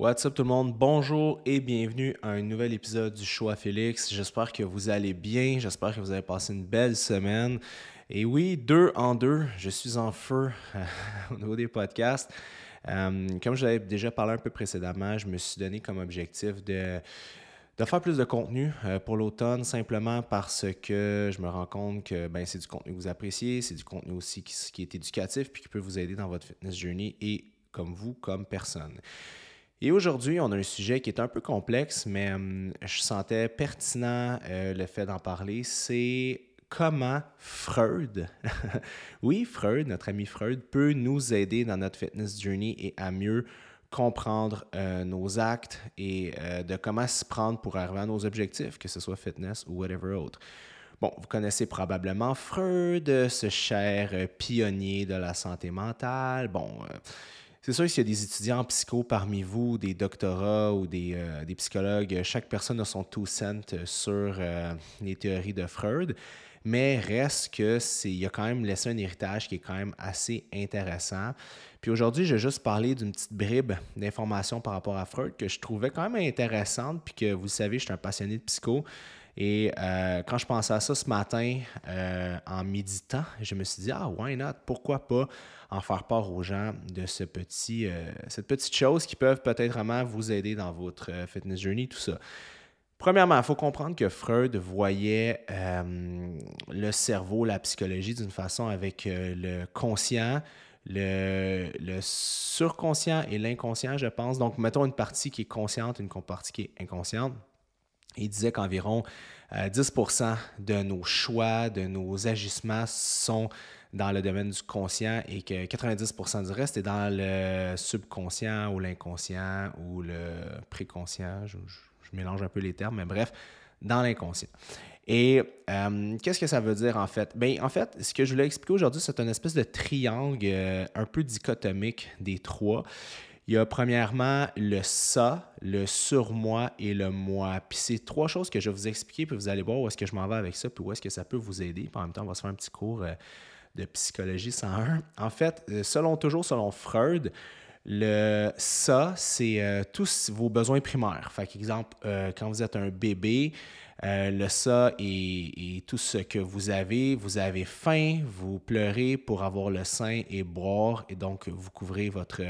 What's up tout le monde? Bonjour et bienvenue à un nouvel épisode du Choix Félix. J'espère que vous allez bien, j'espère que vous avez passé une belle semaine. Et oui, deux en deux, je suis en feu au niveau des podcasts. Euh, comme je l'avais déjà parlé un peu précédemment, je me suis donné comme objectif de, de faire plus de contenu euh, pour l'automne, simplement parce que je me rends compte que ben, c'est du contenu que vous appréciez, c'est du contenu aussi qui, qui est éducatif puis qui peut vous aider dans votre fitness journey et comme vous, comme personne. Et aujourd'hui, on a un sujet qui est un peu complexe, mais hum, je sentais pertinent euh, le fait d'en parler. C'est comment Freud, oui, Freud, notre ami Freud, peut nous aider dans notre fitness journey et à mieux comprendre euh, nos actes et euh, de comment se prendre pour arriver à nos objectifs, que ce soit fitness ou whatever autre. Bon, vous connaissez probablement Freud, ce cher pionnier de la santé mentale. Bon, c'est sûr qu'il y a des étudiants en psycho parmi vous, des doctorats ou des, euh, psychologues. Chaque personne a son two cent sur euh, les théories de Freud. Mais reste que c'est, il a quand même laissé un héritage qui est quand même assez intéressant. Puis aujourd'hui, je vais juste parler d'une petite bribe d'informations par rapport à Freud que je trouvais quand même intéressante, puis que vous savez, je suis un passionné de psycho. Et euh, quand je pensais à ça ce matin, en méditant, je me suis dit, ah, why not? Pourquoi pas en faire part aux gens de ce petit, euh, cette petite chose qui peuvent peut-être vraiment vous aider dans votre euh, fitness journey, tout ça. Premièrement, il faut comprendre que Freud voyait euh, le cerveau, la psychologie d'une façon avec le conscient, le, le, surconscient et l'inconscient, je pense. Donc, mettons une partie qui est consciente, une partie qui est inconsciente. Il disait qu'environ 10% de nos choix, de nos agissements sont dans le domaine du conscient et que 90% du reste est dans le subconscient ou l'inconscient ou le préconscient. Je, mélange un peu les termes, mais bref, dans l'inconscient. Et euh, qu'est-ce que ça veut dire en fait? Bien, en fait, ce que je voulais expliquer aujourd'hui, c'est une espèce de triangle euh, un peu dichotomique des trois. Il y a premièrement le ça, le surmoi et le moi. Puis c'est trois choses que je vais vous expliquer, puis vous allez voir où est-ce que je m'en vais avec ça, puis où est-ce que ça peut vous aider. En même temps, on va se faire un petit cours euh, de psychologie 101. En fait, euh, selon toujours selon Freud, le ça, c'est euh, tous vos besoins primaires. Fait exemple, quand vous êtes un bébé, le ça est, tout ce que vous avez. Vous avez faim, vous pleurez pour avoir le sein et boire, et donc vous couvrez votre,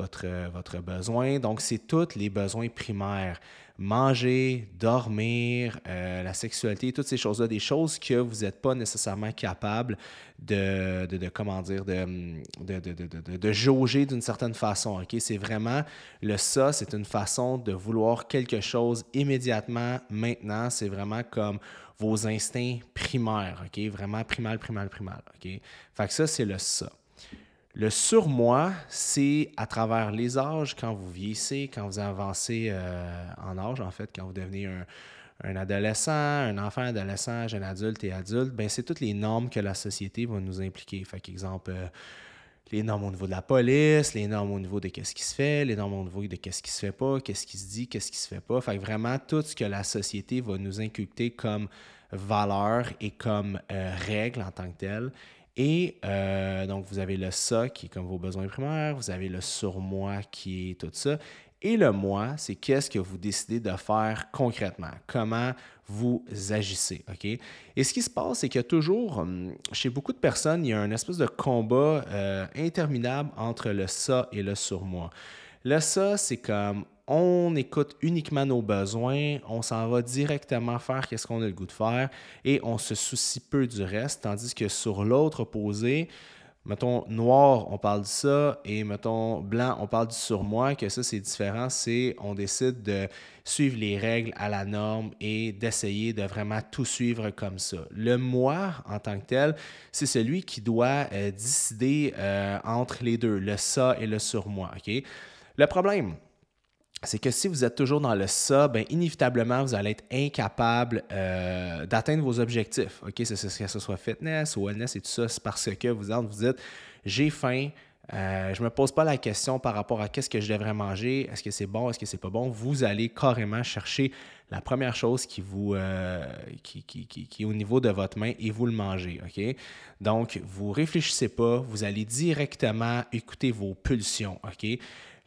votre, besoin. Donc, c'est tous les besoins primaires manger, dormir, euh, la sexualité, toutes ces choses-là, des choses que vous n'êtes pas nécessairement capable de, de, comment dire, de, jauger d'une certaine façon. ok? C'est vraiment le ça, c'est une façon de vouloir quelque chose immédiatement, maintenant. C'est vraiment comme vos instincts primaires, vraiment primal, primal, primal. ok? Fait que ça, c'est le ça. Le surmoi, c'est à travers les âges, quand vous vieillissez, quand vous avancez euh, en âge, en fait, quand vous devenez un, adolescent, un enfant, adolescent, jeune adulte et adulte, ben c'est toutes les normes que la société va nous impliquer. Fait qu'exemple, euh, les normes au niveau de la police, les normes au niveau de qu'est-ce qui se fait, les normes au niveau de qu'est-ce qui se fait pas, qu'est-ce qui se dit, qu'est-ce qui se fait pas. Fait que vraiment, tout ce que la société va nous inculquer comme valeur et comme euh, règle en tant que telle et euh, donc, vous avez le ça qui est comme vos besoins primaires, vous avez le surmoi qui est tout ça. Et le moi, c'est qu'est-ce que vous décidez de faire concrètement, comment vous agissez. OK? Et ce qui se passe, c'est qu'il y a toujours, hum, chez beaucoup de personnes, il y a un espèce de combat euh, interminable entre le ça et le surmoi. Le ça, c'est comme on écoute uniquement nos besoins, on s'en va directement faire qu'est-ce qu'on a le goût de faire et on se soucie peu du reste, tandis que sur l'autre opposé, mettons noir, on parle de ça, et mettons blanc, on parle du surmoi, que ça c'est différent, c'est on décide de suivre les règles à la norme et d'essayer de vraiment tout suivre comme ça. Le moi, en tant que tel, c'est celui qui doit euh, décider euh, entre les deux, le ça et le surmoi. OK? Le problème, c'est que si vous êtes toujours dans le ça, bien, inévitablement, vous allez être incapable euh, d'atteindre vos objectifs. OK, que ce soit fitness wellness et tout ça, c'est parce que vous, vous dites j'ai faim, euh, je ne me pose pas la question par rapport à qu'est-ce que je devrais manger, est-ce que c'est bon, est-ce que c'est pas bon? Vous allez carrément chercher la première chose qui vous euh, est au niveau de votre main et vous le mangez. OK? Donc, vous réfléchissez pas, vous allez directement écouter vos pulsions. OK?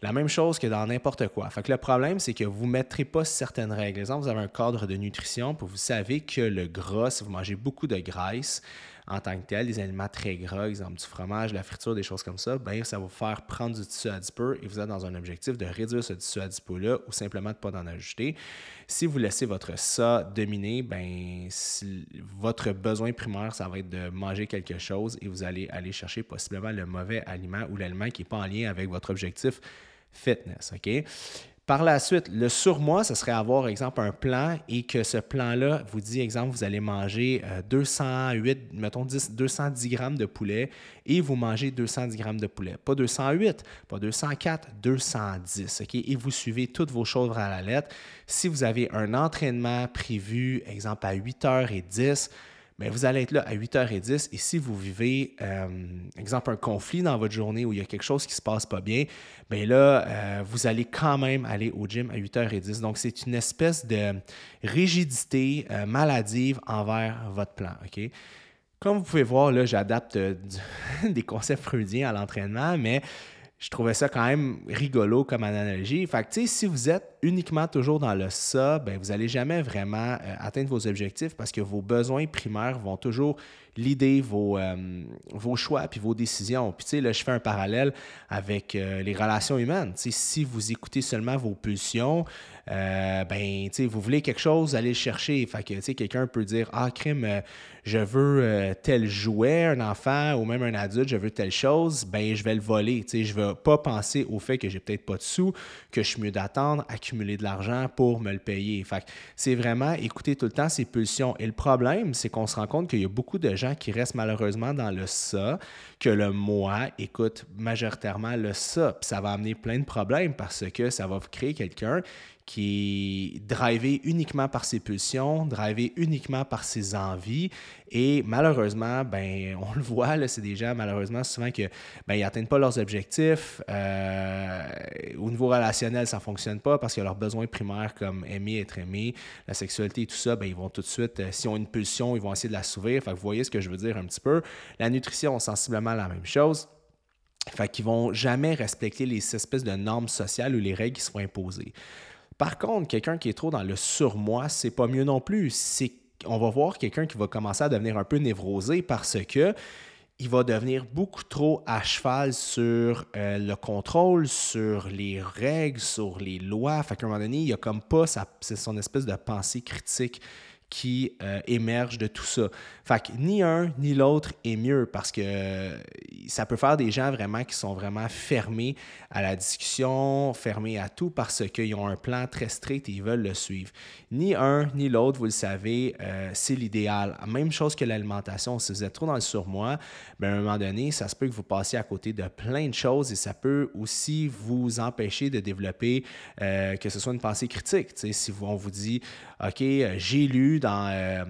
La même chose que dans n'importe quoi. Fait que le problème, c'est que vous ne mettrez pas certaines règles. Exemple, vous avez un cadre de nutrition, puis vous savez que le gras, si vous mangez beaucoup de graisse, en tant que tel, des aliments très gras, exemple du fromage, la friture, des choses comme ça, ben, ça va vous faire prendre du tissu adipeux et vous êtes dans un objectif de réduire ce tissu adipeux-là ou simplement de ne pas en ajouter. Si vous laissez votre ça dominer, ben, votre besoin primaire, ça va être de manger quelque chose et vous allez aller chercher possiblement le mauvais aliment ou l'aliment qui n'est pas en lien avec votre objectif fitness. OK? Par la suite, le surmoi, ce serait avoir, exemple, un plan et que ce plan-là vous dit, exemple, vous allez manger 208, euh, mettons 10, 210 grammes de poulet et vous mangez 210 grammes de poulet. Pas 208, pas 204, 210. OK? Et vous suivez toutes vos choses à la lettre. Si vous avez un entraînement prévu, exemple, à 8h10, mais vous allez être là à 8h10 et si vous vivez, euh, exemple, un conflit dans votre journée où il y a quelque chose qui se passe pas bien, bien là, euh, vous allez quand même aller au gym à 8h10. Donc, c'est une espèce de rigidité euh, maladive envers votre plan. OK? Comme vous pouvez voir, là, j'adapte des concepts freudiens à l'entraînement, mais je trouvais ça quand même rigolo comme analogie. Fait que, si vous êtes uniquement toujours dans le ça, ben, vous n'allez jamais vraiment euh, atteindre vos objectifs parce que vos besoins primaires vont toujours l'idée, vos, euh, vos choix puis vos décisions. Puis, tu sais, là, je fais un parallèle avec euh, les relations humaines. Si vous écoutez seulement vos pulsions, euh, ben, tu sais, vous voulez quelque chose, allez le chercher. Fait que, tu sais, quelqu'un peut dire Ah, crime, je veux tel jouet, un enfant ou même un adulte, je veux telle chose, ben, je vais le voler. Tu sais, je ne vais pas penser au fait que j'ai peut-être pas de sous, que je suis mieux d'attendre, accumuler de l'argent pour me le payer. Fait que c'est vraiment écouter tout le temps ces pulsions. Et le problème, c'est qu'on se rend compte qu'il y a beaucoup de gens qui restent malheureusement dans le ça, que le moi écoute majoritairement le ça. Ça va amener plein de problèmes parce que ça va créer quelqu'un qui est drivé uniquement par ses pulsions, drivé uniquement par ses envies. Et malheureusement, ben, on le voit, c'est des gens, malheureusement, souvent que ben, ils n'atteignent pas leurs objectifs. Euh, niveau relationnel, ça ne fonctionne pas parce que leurs besoins primaires comme aimer, être aimé, la sexualité et tout ça, ben, ils vont tout de suite, euh, si on une pulsion, ils vont essayer de la s'ouvrir. Vous voyez ce que je veux dire un petit peu. La nutrition, sensiblement la même chose. Fait qu'ils vont jamais respecter les espèces de normes sociales ou les règles qui sont imposées. Par contre, quelqu'un qui est trop dans le surmoi, c'est pas mieux non plus. C'est on va voir quelqu'un qui va commencer à devenir un peu névrosé parce que il va devenir beaucoup trop à cheval sur euh, le contrôle, sur les règles, sur les lois. Fait qu'à un moment donné, il a comme pas son espèce de pensée critique qui euh, émerge de tout ça. Fait que ni un ni l'autre est mieux parce que euh, ça peut faire des gens vraiment qui sont vraiment fermés à la discussion, fermés à tout parce qu'ils ont un plan très strict et ils veulent le suivre. Ni un ni l'autre, vous le savez, euh, c'est l'idéal. Même chose que l'alimentation. Si vous êtes trop dans le surmoi, bien, à un moment donné, ça se peut que vous passiez à côté de plein de choses et ça peut aussi vous empêcher de développer que ce soit une pensée critique. si on vous dit, OK, j'ai lu dans, euh,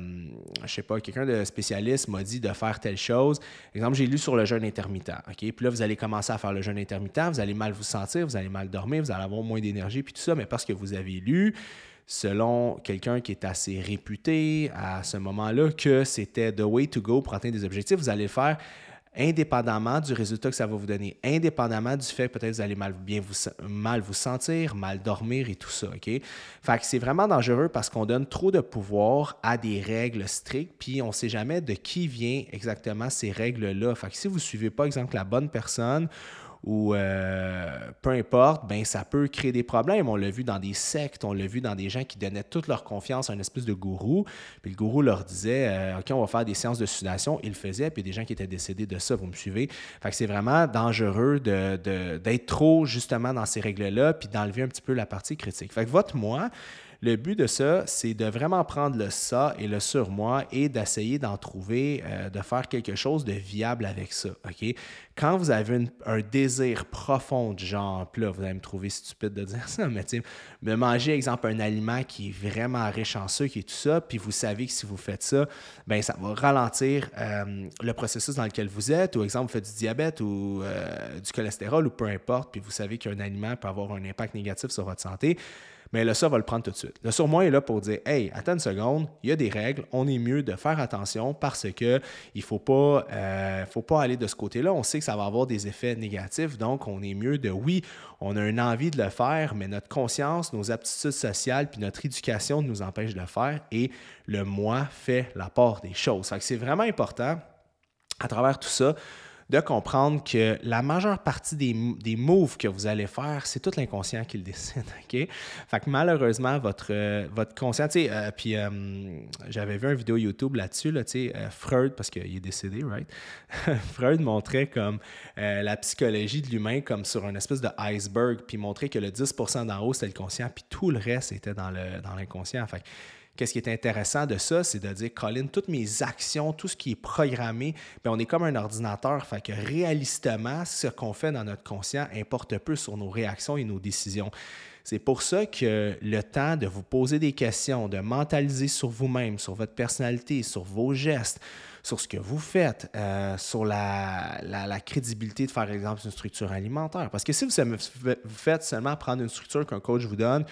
je sais pas, quelqu'un de spécialiste m'a dit de faire telle chose. Exemple, j'ai lu sur le jeûne intermittent. Puis là, vous allez commencer à faire le jeûne intermittent, vous allez mal vous sentir, vous allez mal dormir, vous allez avoir moins d'énergie, puis tout ça, mais parce que vous avez lu, selon quelqu'un qui est assez réputé à ce moment-là, que c'était the way to go pour atteindre des objectifs, vous allez le faire indépendamment du résultat que ça va vous donner, indépendamment du fait que peut-être vous allez mal, bien vous, mal vous sentir, mal dormir et tout ça, OK? Fait que c'est vraiment dangereux parce qu'on donne trop de pouvoir à des règles strictes, puis on ne sait jamais de qui vient exactement ces règles-là. Fait que si vous ne suivez pas, exemple, la bonne personne ou euh, peu importe, ben ça peut créer des problèmes. On l'a vu dans des sectes, on l'a vu dans des gens qui donnaient toute leur confiance à une espèce de gourou, puis le gourou leur disait euh, OK, on va faire des séances de sudation, il le faisait, puis des gens qui étaient décédés de ça, vous me suivez. Fait que c'est vraiment dangereux d'être de, trop justement dans ces règles-là, puis d'enlever un petit peu la partie critique. Fait que votre moi, le but de ça, c'est de vraiment prendre le ça et le surmoi et d'essayer d'en trouver, euh, de faire quelque chose de viable avec ça. Quand vous avez un désir profond genre, là, vous allez me trouver stupide de dire ça, mais tu me manger, exemple, un aliment qui est vraiment riche en sucre et tout ça, puis vous savez que si vous faites ça, ben ça va ralentir euh, le processus dans lequel vous êtes, ou exemple, vous faites du diabète ou euh, du cholestérol ou peu importe, puis vous savez qu'un aliment peut avoir un impact négatif sur votre santé mais le ça va le prendre tout de suite. Le surmoi est là pour dire Hey, attends une seconde, il y a des règles, on est mieux de faire attention parce que il ne faut, pas, euh, faut pas aller de ce côté-là. On sait que ça va avoir des effets négatifs, donc on est mieux de oui, on a une envie de le faire, mais notre conscience, nos aptitudes sociales puis notre éducation nous empêche de le faire et le moi fait la part des choses. c'est vraiment important à travers tout ça de comprendre que la majeure partie des, des moves que vous allez faire, c'est tout l'inconscient qui le décide. Fait que malheureusement, votre, euh, votre conscient, euh, puis euh, j'avais vu une vidéo YouTube là-dessus, là, Freud, parce qu'il est décédé, right? Freud montrait comme la psychologie de l'humain comme sur une espèce de iceberg, puis montrait que le 10% d'en haut, c'était le conscient, puis tout le reste était dans l'inconscient. Dans Qu'est-ce qui est intéressant de ça, c'est de dire, Colin, toutes mes actions, tout ce qui est programmé, bien, on est comme un ordinateur. Fait que réalistement, ce qu'on fait dans notre conscient importe peu sur nos réactions et nos décisions. C'est pour ça que le temps de vous poser des questions, de mentaliser sur vous-même, sur votre personnalité, sur vos gestes, sur ce que vous faites, euh, sur la, crédibilité de faire, par exemple, une structure alimentaire. Parce que si vous faites seulement prendre une structure qu'un coach vous donne,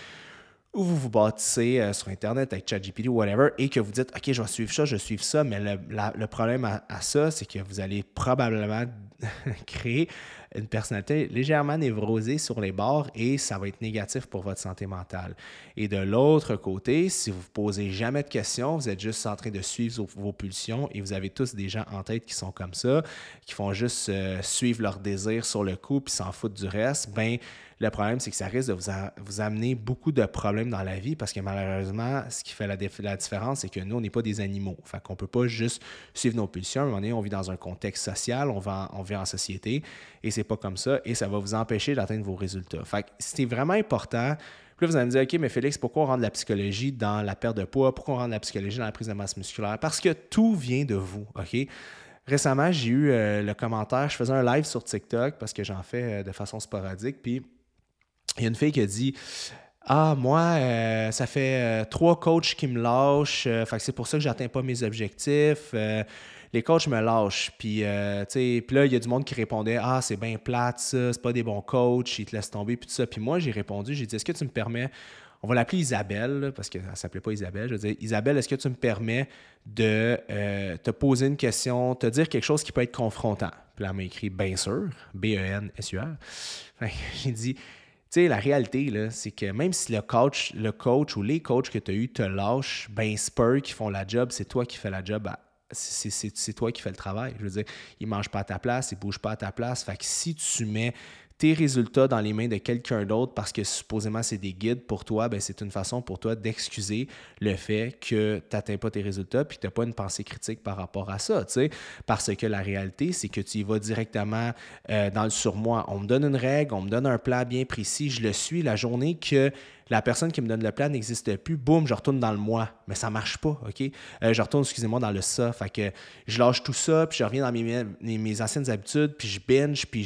ou vous vous bâtissez euh, sur Internet avec ChatGPT ou whatever et que vous dites, OK, je vais suivre ça, je vais suivre ça, mais le, problème à, ça, c'est que vous allez probablement créer une personnalité légèrement névrosée sur les bords et ça va être négatif pour votre santé mentale. Et de l'autre côté, si vous ne posez jamais de questions, vous êtes juste en train de suivre vos, pulsions et vous avez tous des gens en tête qui sont comme ça, qui font juste euh, suivre leurs désirs sur le coup puis s'en foutent du reste, ben le problème, c'est que ça risque de vous, amener beaucoup de problèmes dans la vie parce que malheureusement, ce qui fait la, différence, c'est que nous, on n'est pas des animaux. Fait qu'on ne peut pas juste suivre nos pulsions. À un moment on vit dans un contexte social, on, va, on vit en société et c'est pas comme ça et ça va vous empêcher d'atteindre vos résultats. Fait que c'était vraiment important. Puis là, vous allez me dire, OK, mais Félix, pourquoi on rend de la psychologie dans la perte de poids? Pourquoi on rend de la psychologie dans la prise de masse musculaire? Parce que tout vient de vous, OK? Récemment, j'ai eu euh, le commentaire, je faisais un live sur TikTok parce que j'en fais euh, de façon sporadique, puis il y a une fille qui a dit ah, moi, euh, ça fait euh, trois coachs qui me lâchent, euh, c'est pour ça que j'atteins pas mes objectifs. les coachs me lâchent. Puis, puis là, il y a du monde qui répondait Ah, c'est bien plate, ça, c'est pas des bons coachs, ils te laissent tomber, puis tout ça. Puis moi, j'ai répondu J'ai dit Est-ce que tu me permets on va l'appeler Isabelle, parce qu'elle ne s'appelait pas Isabelle. Je veux dire, Isabelle, est-ce que tu me permets de te poser une question, te dire quelque chose qui peut être confrontant? Puis là, elle m'a écrit Bien sûr, B-E-N-S-U-R. J'ai dit sais, la réalité, c'est que même si le coach, le coach ou les coachs que tu as eu te lâchent, ben Spurs qui font la job, c'est toi qui fais la job. C'est toi qui fais le travail. Je veux dire, ils ne mangent pas à ta place, ils ne bougent pas à ta place. Fait que si tu mets tes résultats dans les mains de quelqu'un d'autre parce que supposément c'est des guides pour toi, ben c'est une façon pour toi d'excuser le fait que tu n'atteins pas tes résultats puis que tu n'as pas une pensée critique par rapport à ça. Parce que la réalité, c'est que tu y vas directement euh, dans le surmoi. On me donne une règle, on me donne un plan bien précis, je le suis la journée que la personne qui me donne le plan n'existe plus, boum, je retourne dans le moi. Mais ça marche pas, OK? Euh, je retourne, excusez-moi, dans le ça. Fait que je lâche tout ça, puis je reviens dans mes, mes, anciennes habitudes, puis je binge, puis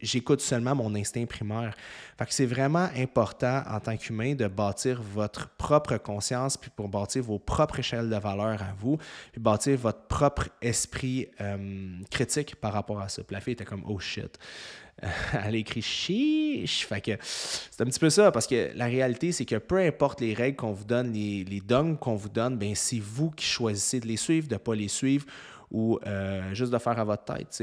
j'écoute seulement mon instinct primaire. Fait que c'est vraiment important en tant qu'humain de bâtir votre propre conscience, puis pour bâtir vos propres échelles de valeur à vous, puis bâtir votre propre esprit euh, critique par rapport à ça. La fille était comme, oh shit. elle écrit chiche. Fait que c'est un petit peu ça, parce que la réalité, c'est que peu importe les règles qu'on vous donne, les, les dons qu'on vous donne, ben c'est vous qui choisissez de les suivre, de ne pas les suivre ou euh, juste de faire à votre tête.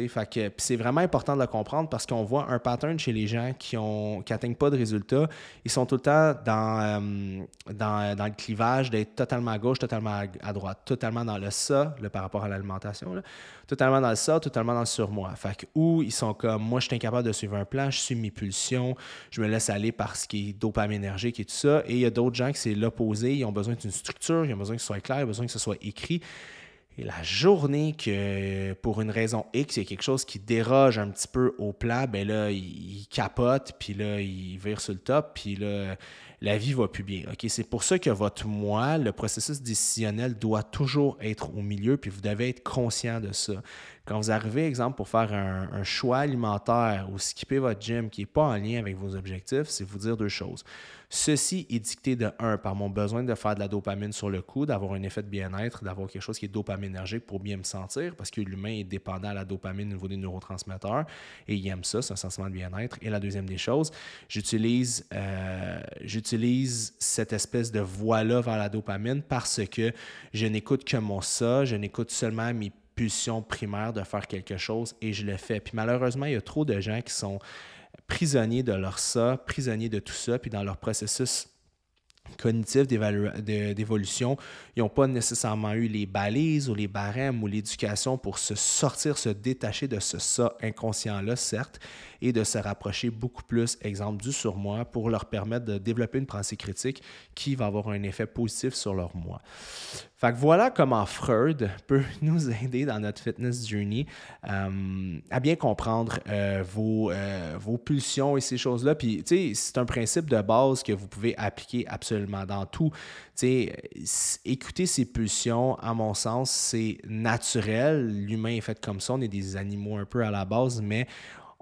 C'est vraiment important de le comprendre parce qu'on voit un pattern chez les gens qui n'atteignent pas de résultats. Ils sont tout le temps dans, euh, dans, dans, le clivage d'être totalement à gauche, totalement à droite, totalement dans le ça, le, par rapport à l'alimentation, totalement dans le ça, totalement dans le surmoi. Fait que, ou ils sont comme moi, je suis incapable de suivre un plan, je suis mes pulsions, je me laisse aller par ce qui est dopaminergique et tout ça. Et il y a d'autres gens qui c'est l'opposé, ils ont besoin d'une structure, ils ont besoin que ce soit clair, ils ont besoin que ce soit écrit. Et la journée que, pour une raison X, il y a quelque chose qui déroge un petit peu au plan, ben là, il, capote, puis là, il vire sur le top, puis là, la vie va plus bien. C'est pour ça que votre moi, le processus décisionnel doit toujours être au milieu, puis vous devez être conscient de ça. Quand vous arrivez, exemple, pour faire un, choix alimentaire ou skipper votre gym qui n'est pas en lien avec vos objectifs, c'est vous dire deux choses. Ceci est dicté de un par mon besoin de faire de la dopamine sur le coup, d'avoir un effet de bien-être, d'avoir quelque chose qui est dopaminergique pour bien me sentir, parce que l'humain est dépendant à la dopamine au niveau des neurotransmetteurs et il aime ça, c'est un sentiment de bien-être. Et la deuxième des choses, j'utilise, euh, j'utilise cette espèce de voie-là vers la dopamine parce que je n'écoute que mon ça, je n'écoute seulement mes pulsions primaires de faire quelque chose et je le fais. Puis malheureusement, il y a trop de gens qui sont prisonniers de leur ça, prisonniers de tout ça, puis dans leur processus cognitif d'évolution, ils n'ont pas nécessairement eu les balises ou les barèmes ou l'éducation pour se sortir, se détacher de ce ça inconscient-là, certes, et de se rapprocher beaucoup plus, exemple, du surmoi pour leur permettre de développer une pensée critique qui va avoir un effet positif sur leur moi. Fait que voilà comment Freud peut nous aider dans notre fitness journey euh, à bien comprendre euh, vos, euh, vos pulsions et ces choses-là. Puis, tu sais, c'est un principe de base que vous pouvez appliquer absolument dans tout. Sais, écouter ces pulsions, à mon sens, c'est naturel. L'humain est fait comme ça. On est des animaux un peu à la base, mais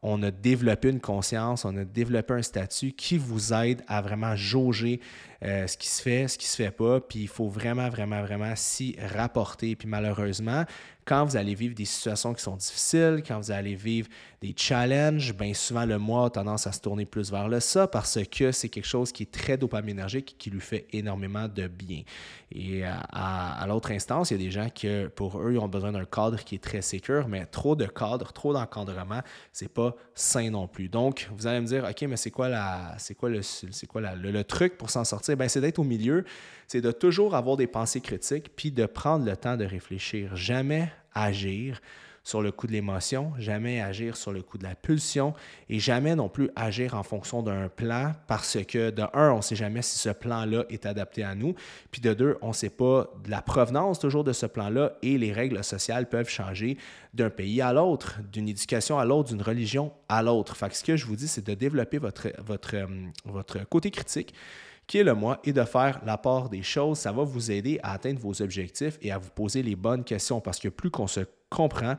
on a développé une conscience, on a développé un statut qui vous aide à vraiment jauger euh, ce qui se fait, ce qui se fait pas, puis il faut vraiment, vraiment, vraiment s'y rapporter. Puis malheureusement, quand vous allez vivre des situations qui sont difficiles, quand vous allez vivre des challenges, bien souvent le moi a tendance à se tourner plus vers le ça parce que c'est quelque chose qui est très dopaminergique et qui lui fait énormément de bien. Et à, l'autre instance, il y a des gens qui, pour eux, ils ont besoin d'un cadre qui est très sécure, mais trop de cadre, trop d'encadrement, c'est pas sain non plus. Donc, vous allez me dire, OK, mais c'est quoi, la, c'est quoi, le, c'est quoi le truc pour s'en sortir? Ben, c'est d'être au milieu, c'est de toujours avoir des pensées critiques, puis de prendre le temps de réfléchir. Jamais agir sur le coup de l'émotion, jamais agir sur le coup de la pulsion et jamais non plus agir en fonction d'un plan parce que de un, on ne sait jamais si ce plan-là est adapté à nous, puis de deux, on ne sait pas la provenance toujours de ce plan-là et les règles sociales peuvent changer d'un pays à l'autre, d'une éducation à l'autre, d'une religion à l'autre. Ce que je vous dis, c'est de développer votre, votre, euh, votre côté critique qui est le moi, et de faire la part des choses. Ça va vous aider à atteindre vos objectifs et à vous poser les bonnes questions parce que plus qu'on se comprend,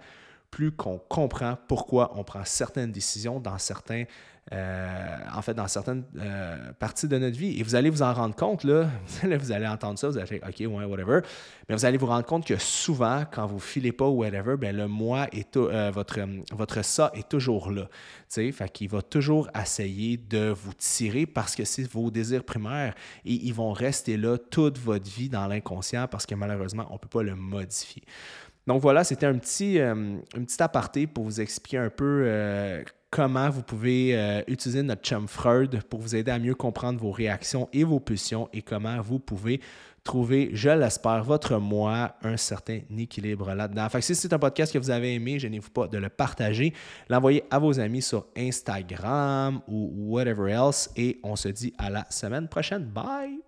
plus qu'on comprend pourquoi on prend certaines décisions dans certains euh, en fait, dans certaines euh, parties de notre vie. Et vous allez vous en rendre compte, là, vous allez entendre ça, vous allez dire, OK, ouais, whatever. Mais vous allez vous rendre compte que souvent, quand vous filez pas ou whatever, bien, le moi, est euh, votre, votre ça est toujours là. Fait qu'il va toujours essayer de vous tirer parce que c'est vos désirs primaires et ils vont rester là toute votre vie dans l'inconscient parce que malheureusement, on ne peut pas le modifier. Donc voilà, c'était un petit, un petit aparté pour vous expliquer un peu comment vous pouvez euh, utiliser notre chum Freud pour vous aider à mieux comprendre vos réactions et vos pulsions et comment vous pouvez trouver, je l'espère, votre moi, un certain équilibre là-dedans. Si c'est un podcast que vous avez aimé, gênez-vous pas de le partager, l'envoyer à vos amis sur Instagram ou whatever else et on se dit à la semaine prochaine. Bye!